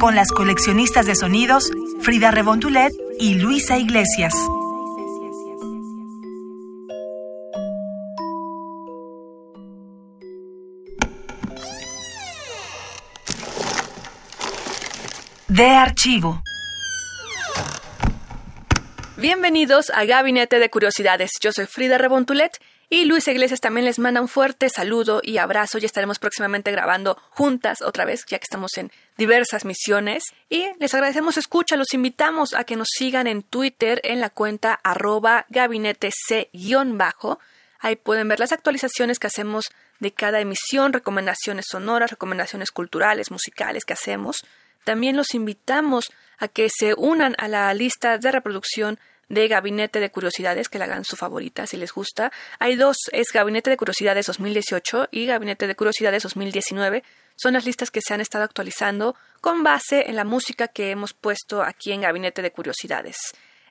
con las coleccionistas de sonidos Frida Rebontulet y Luisa Iglesias. De archivo. Bienvenidos a Gabinete de Curiosidades. Yo soy Frida Rebontulet y Luis Iglesias también les manda un fuerte saludo y abrazo. Ya estaremos próximamente grabando juntas otra vez, ya que estamos en diversas misiones. Y les agradecemos escucha, los invitamos a que nos sigan en Twitter en la cuenta arroba gabinete C-bajo. Ahí pueden ver las actualizaciones que hacemos de cada emisión, recomendaciones sonoras, recomendaciones culturales, musicales que hacemos. También los invitamos a que se unan a la lista de reproducción de Gabinete de Curiosidades, que la hagan su favorita si les gusta. Hay dos, es Gabinete de Curiosidades 2018 y Gabinete de Curiosidades 2019. Son las listas que se han estado actualizando con base en la música que hemos puesto aquí en Gabinete de Curiosidades.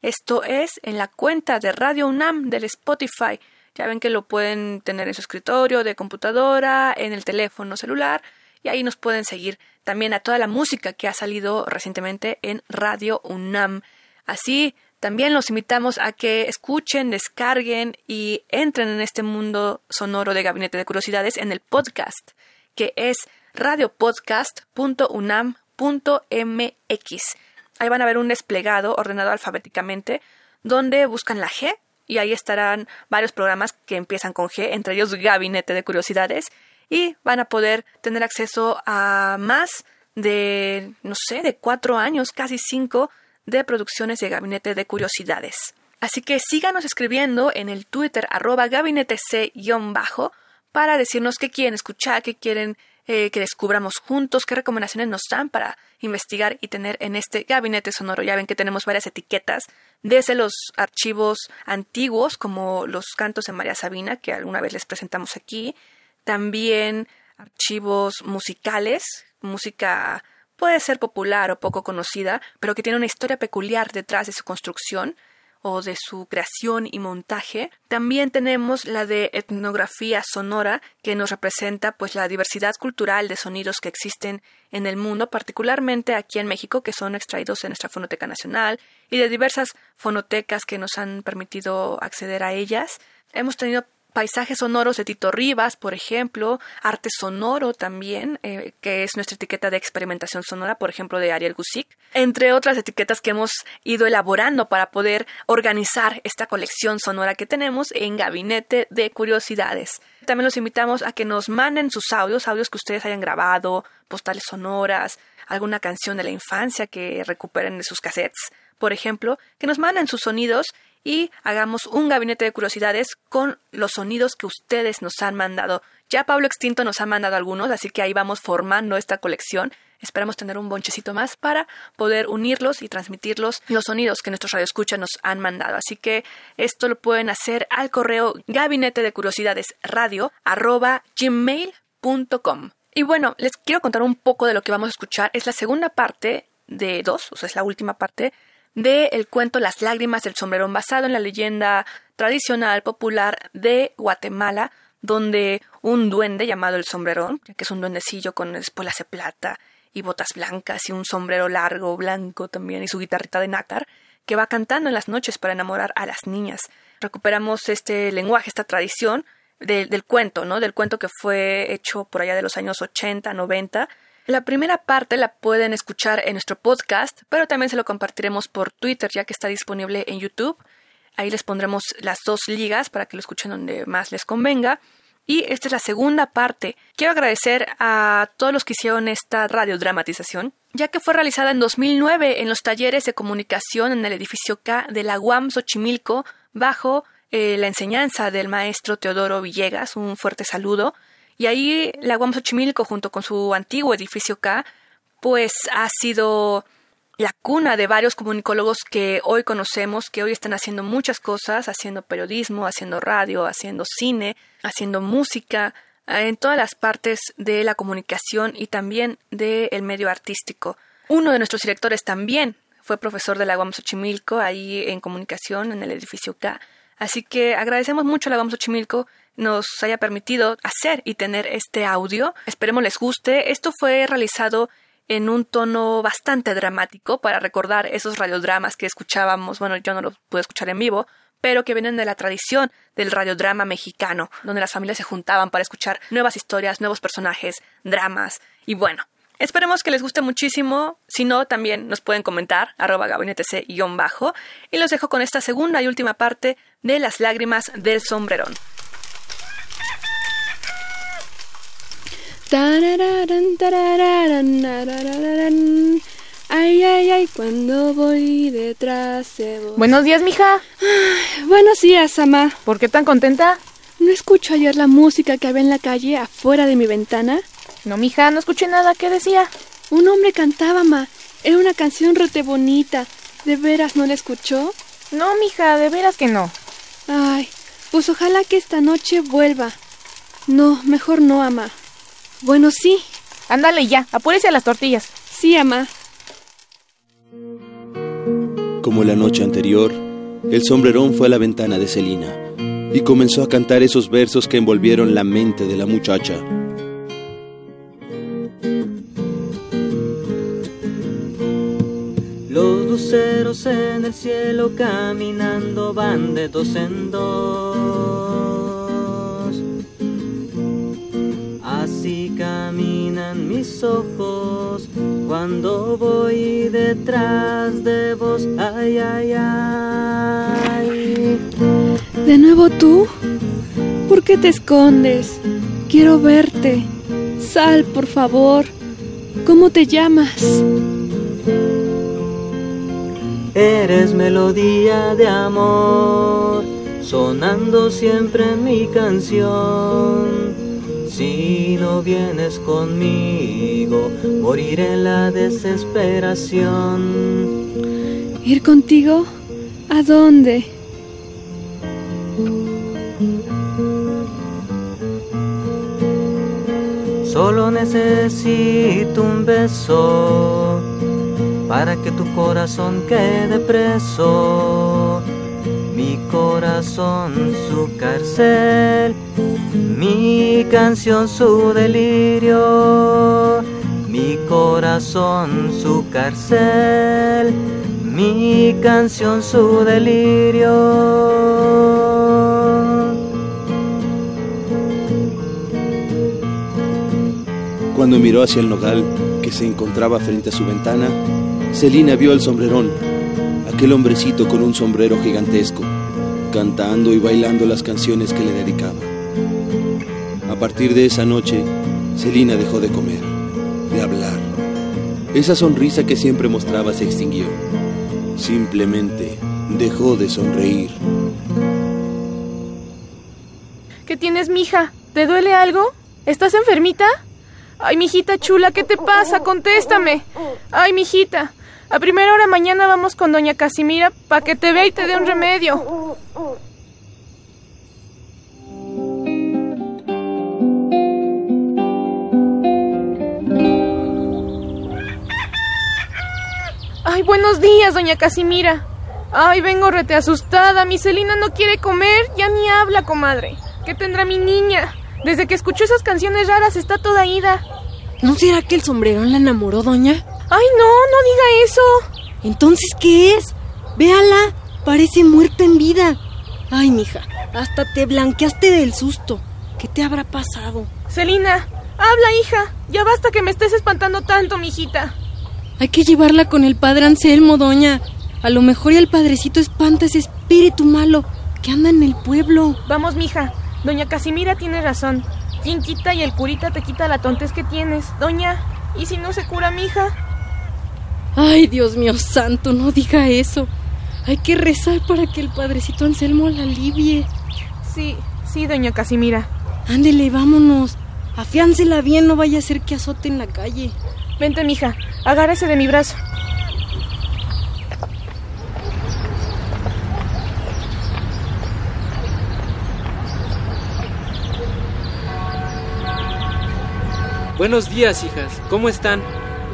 Esto es en la cuenta de Radio UNAM del Spotify. Ya ven que lo pueden tener en su escritorio, de computadora, en el teléfono celular y ahí nos pueden seguir también a toda la música que ha salido recientemente en Radio UNAM. Así también los invitamos a que escuchen, descarguen y entren en este mundo sonoro de Gabinete de Curiosidades en el podcast, que es radiopodcast.unam.mx. Ahí van a ver un desplegado ordenado alfabéticamente donde buscan la G y ahí estarán varios programas que empiezan con G, entre ellos Gabinete de Curiosidades, y van a poder tener acceso a más de, no sé, de cuatro años, casi cinco, de producciones de Gabinete de Curiosidades. Así que síganos escribiendo en el Twitter arroba gabinete C-bajo para decirnos qué quieren escuchar, qué quieren eh, que descubramos juntos, qué recomendaciones nos dan para investigar y tener en este gabinete sonoro. Ya ven que tenemos varias etiquetas, desde los archivos antiguos, como los cantos de María Sabina, que alguna vez les presentamos aquí, también archivos musicales, música puede ser popular o poco conocida, pero que tiene una historia peculiar detrás de su construcción o de su creación y montaje. También tenemos la de etnografía sonora, que nos representa pues la diversidad cultural de sonidos que existen en el mundo, particularmente aquí en México, que son extraídos de nuestra Fonoteca Nacional y de diversas fonotecas que nos han permitido acceder a ellas. Hemos tenido paisajes sonoros de Tito Rivas, por ejemplo, arte sonoro también, eh, que es nuestra etiqueta de experimentación sonora, por ejemplo, de Ariel Gusick, entre otras etiquetas que hemos ido elaborando para poder organizar esta colección sonora que tenemos en Gabinete de Curiosidades. También los invitamos a que nos manden sus audios, audios que ustedes hayan grabado, postales sonoras, alguna canción de la infancia que recuperen de sus cassettes, por ejemplo, que nos manden sus sonidos y hagamos un gabinete de curiosidades con los sonidos que ustedes nos han mandado. Ya Pablo Extinto nos ha mandado algunos, así que ahí vamos formando esta colección. Esperamos tener un bonchecito más para poder unirlos y transmitirlos los sonidos que nuestros radioescuchas nos han mandado. Así que esto lo pueden hacer al correo gabinete de curiosidades radio gmail.com. Y bueno, les quiero contar un poco de lo que vamos a escuchar. Es la segunda parte de dos, o sea, es la última parte de el cuento Las lágrimas del sombrerón basado en la leyenda tradicional popular de Guatemala, donde un duende llamado el sombrerón, que es un duendecillo con espuelas de plata y botas blancas y un sombrero largo blanco también y su guitarrita de nácar, que va cantando en las noches para enamorar a las niñas. Recuperamos este lenguaje, esta tradición del cuento, ¿no? Del cuento que fue hecho por allá de los años 80, 90, la primera parte la pueden escuchar en nuestro podcast, pero también se lo compartiremos por Twitter ya que está disponible en YouTube. Ahí les pondremos las dos ligas para que lo escuchen donde más les convenga. Y esta es la segunda parte. Quiero agradecer a todos los que hicieron esta radiodramatización, ya que fue realizada en 2009 en los talleres de comunicación en el edificio K de la UAM Xochimilco, bajo eh, la enseñanza del maestro Teodoro Villegas. Un fuerte saludo. Y ahí la UAM Xochimilco, junto con su antiguo edificio K, pues ha sido la cuna de varios comunicólogos que hoy conocemos, que hoy están haciendo muchas cosas, haciendo periodismo, haciendo radio, haciendo cine, haciendo música, en todas las partes de la comunicación y también del medio artístico. Uno de nuestros directores también fue profesor de la UAM Xochimilco, ahí en comunicación, en el edificio K. Así que agradecemos mucho a la UAM Xochimilco nos haya permitido hacer y tener este audio. Esperemos les guste. Esto fue realizado en un tono bastante dramático para recordar esos radiodramas que escuchábamos. Bueno, yo no los pude escuchar en vivo, pero que vienen de la tradición del radiodrama mexicano, donde las familias se juntaban para escuchar nuevas historias, nuevos personajes, dramas. Y bueno, esperemos que les guste muchísimo. Si no, también nos pueden comentar, arroba gabinetec-bajo. Y los dejo con esta segunda y última parte de Las lágrimas del sombrerón. Ay, ay, ay, cuando voy detrás de vos. Buenos días, mija. buenos días, ama. ¿Por qué tan contenta? ¿No escucho ayer la música que había en la calle afuera de mi ventana? No, mija, no escuché nada. ¿Qué decía? Un hombre cantaba, ma. Era una canción rote bonita. ¿De veras no la escuchó? No, mija, de veras que no. Ay, pues ojalá que esta noche vuelva. No, mejor no, ama. Bueno, sí. Ándale ya, apúrese a las tortillas. Sí, ama. Como la noche anterior, el sombrerón fue a la ventana de Celina y comenzó a cantar esos versos que envolvieron la mente de la muchacha. Los luceros en el cielo caminando van de dos en dos. Mis ojos cuando voy detrás de vos, ay, ay, ay. ¿De nuevo tú? ¿Por qué te escondes? Quiero verte. Sal, por favor. ¿Cómo te llamas? Eres melodía de amor, sonando siempre mi canción si no vienes conmigo, moriré en la desesperación. ¿Ir contigo? ¿A dónde? Solo necesito un beso para que tu corazón quede preso. Mi corazón su cárcel mi canción su delirio, mi corazón su cárcel, mi canción su delirio. Cuando miró hacia el nogal que se encontraba frente a su ventana, Celina vio al sombrerón, aquel hombrecito con un sombrero gigantesco, cantando y bailando las canciones que le dedicaba. A partir de esa noche, Celina dejó de comer, de hablar. Esa sonrisa que siempre mostraba se extinguió. Simplemente dejó de sonreír. ¿Qué tienes, mija? ¿Te duele algo? ¿Estás enfermita? Ay, mijita chula, ¿qué te pasa? Contéstame. Ay, mijita. A primera hora mañana vamos con doña Casimira para que te vea y te dé un remedio. Buenos días, doña Casimira. Ay, vengo rete asustada. Mi Celina no quiere comer, ya ni habla, comadre. ¿Qué tendrá mi niña? Desde que escuchó esas canciones raras está toda ida. ¿No será que el sombrerón la enamoró, doña? Ay, no, no diga eso. Entonces, ¿qué es? Véala, parece muerta en vida. Ay, mija, hasta te blanqueaste del susto. ¿Qué te habrá pasado? Celina, habla, hija. Ya basta que me estés espantando tanto, mijita. Hay que llevarla con el padre Anselmo, doña. A lo mejor y el padrecito espanta ese espíritu malo que anda en el pueblo. Vamos, mija. Doña Casimira tiene razón. Quien quita y el curita te quita la tontez que tienes. Doña, ¿y si no se cura mi hija? Ay, Dios mío santo, no diga eso. Hay que rezar para que el padrecito Anselmo la alivie. Sí, sí, doña Casimira. Ándele, vámonos. Afiáncela bien, no vaya a ser que azote en la calle. Vente, mija. Agárrese de mi brazo. Buenos días, hijas. ¿Cómo están?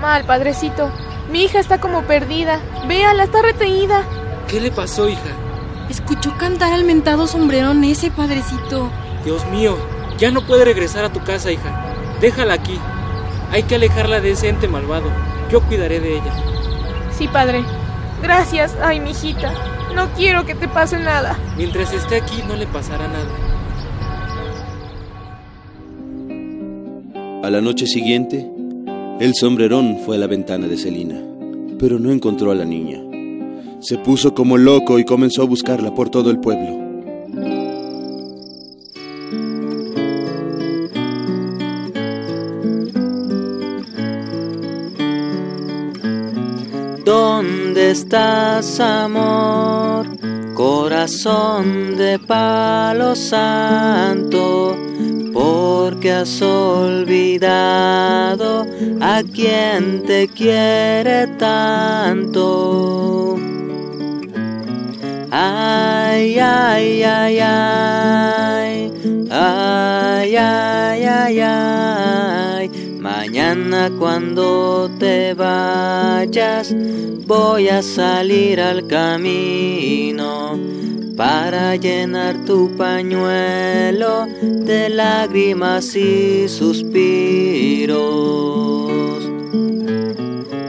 Mal, padrecito. Mi hija está como perdida. Véala, está retenida. ¿Qué le pasó, hija? Escuchó cantar al mentado sombrerón ese, padrecito. Dios mío, ya no puede regresar a tu casa, hija. Déjala aquí. Hay que alejarla de ese ente malvado. Yo cuidaré de ella. Sí, padre. Gracias. Ay, mijita. No quiero que te pase nada. Mientras esté aquí no le pasará nada. A la noche siguiente, el sombrerón fue a la ventana de Celina, pero no encontró a la niña. Se puso como loco y comenzó a buscarla por todo el pueblo. Estás, amor? Corazón de palo santo, porque has olvidado a quien te quiere tanto. Ay, ay, ay, ay, ay, ay, ay, ay. Cuando te vayas voy a salir al camino para llenar tu pañuelo de lágrimas y suspiros.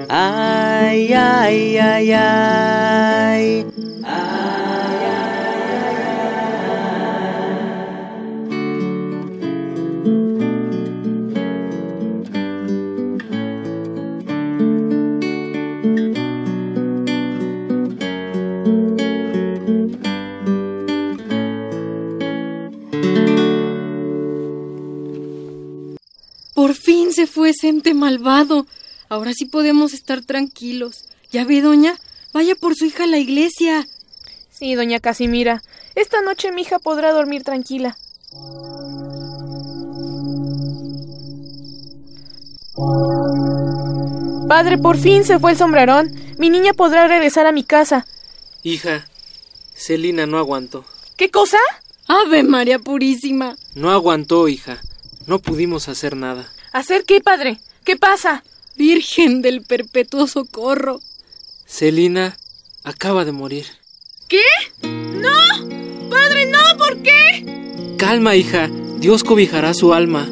Ay, ay, ay, ay. Ese ente malvado. Ahora sí podemos estar tranquilos. Ya ve, doña, vaya por su hija a la iglesia. Sí, doña Casimira. Esta noche mi hija podrá dormir tranquila. Padre, por fin se fue el sombrerón. Mi niña podrá regresar a mi casa. Hija, Celina no aguantó. ¿Qué cosa? Ave María Purísima. No aguantó, hija. No pudimos hacer nada. ¿Hacer qué, padre? ¿Qué pasa? Virgen del perpetuo socorro. Celina acaba de morir. ¿Qué? ¡No! ¡Padre, no! ¿Por qué? Calma, hija. Dios cobijará su alma.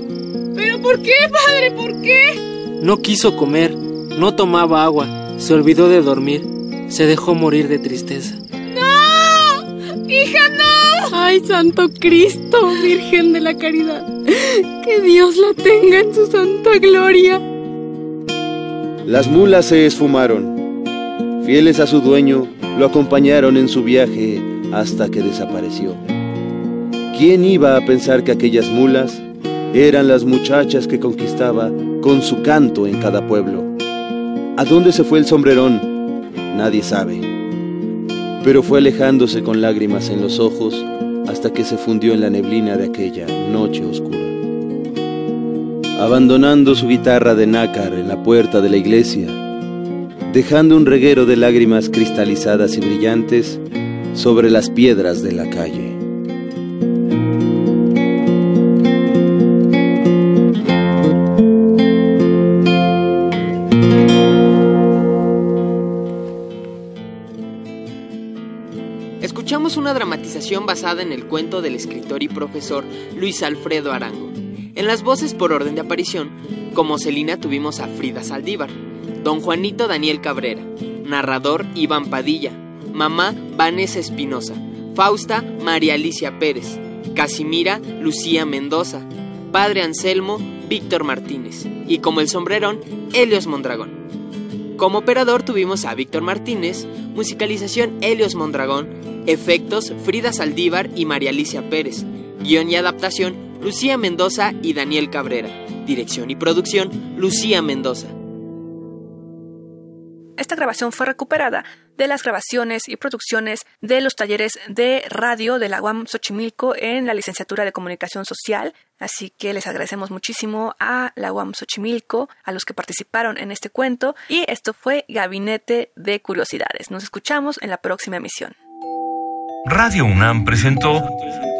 ¿Pero por qué, padre? ¿Por qué? No quiso comer, no tomaba agua, se olvidó de dormir, se dejó morir de tristeza. ¡No! ¡Hija, no! Ay, Santo Cristo, Virgen de la Caridad. Que Dios la tenga en su santa gloria. Las mulas se esfumaron. Fieles a su dueño, lo acompañaron en su viaje hasta que desapareció. ¿Quién iba a pensar que aquellas mulas eran las muchachas que conquistaba con su canto en cada pueblo? ¿A dónde se fue el sombrerón? Nadie sabe. Pero fue alejándose con lágrimas en los ojos hasta que se fundió en la neblina de aquella noche oscura. Abandonando su guitarra de nácar en la puerta de la iglesia, dejando un reguero de lágrimas cristalizadas y brillantes sobre las piedras de la calle. Escuchamos una dramatización basada en el cuento del escritor y profesor Luis Alfredo Arango. En las voces por orden de aparición, como Celina tuvimos a Frida Saldívar, Don Juanito Daniel Cabrera, narrador Iván Padilla, mamá Vanessa Espinosa, Fausta María Alicia Pérez, Casimira Lucía Mendoza, padre Anselmo Víctor Martínez y como el sombrerón Helios Mondragón. Como operador tuvimos a Víctor Martínez, musicalización Helios Mondragón, efectos Frida Saldívar y María Alicia Pérez, guion y adaptación Lucía Mendoza y Daniel Cabrera, dirección y producción Lucía Mendoza. Esta grabación fue recuperada de las grabaciones y producciones de los talleres de radio de la UAM Xochimilco en la licenciatura de Comunicación Social. Así que les agradecemos muchísimo a la UAM Xochimilco, a los que participaron en este cuento. Y esto fue Gabinete de Curiosidades. Nos escuchamos en la próxima emisión. Radio UNAM presentó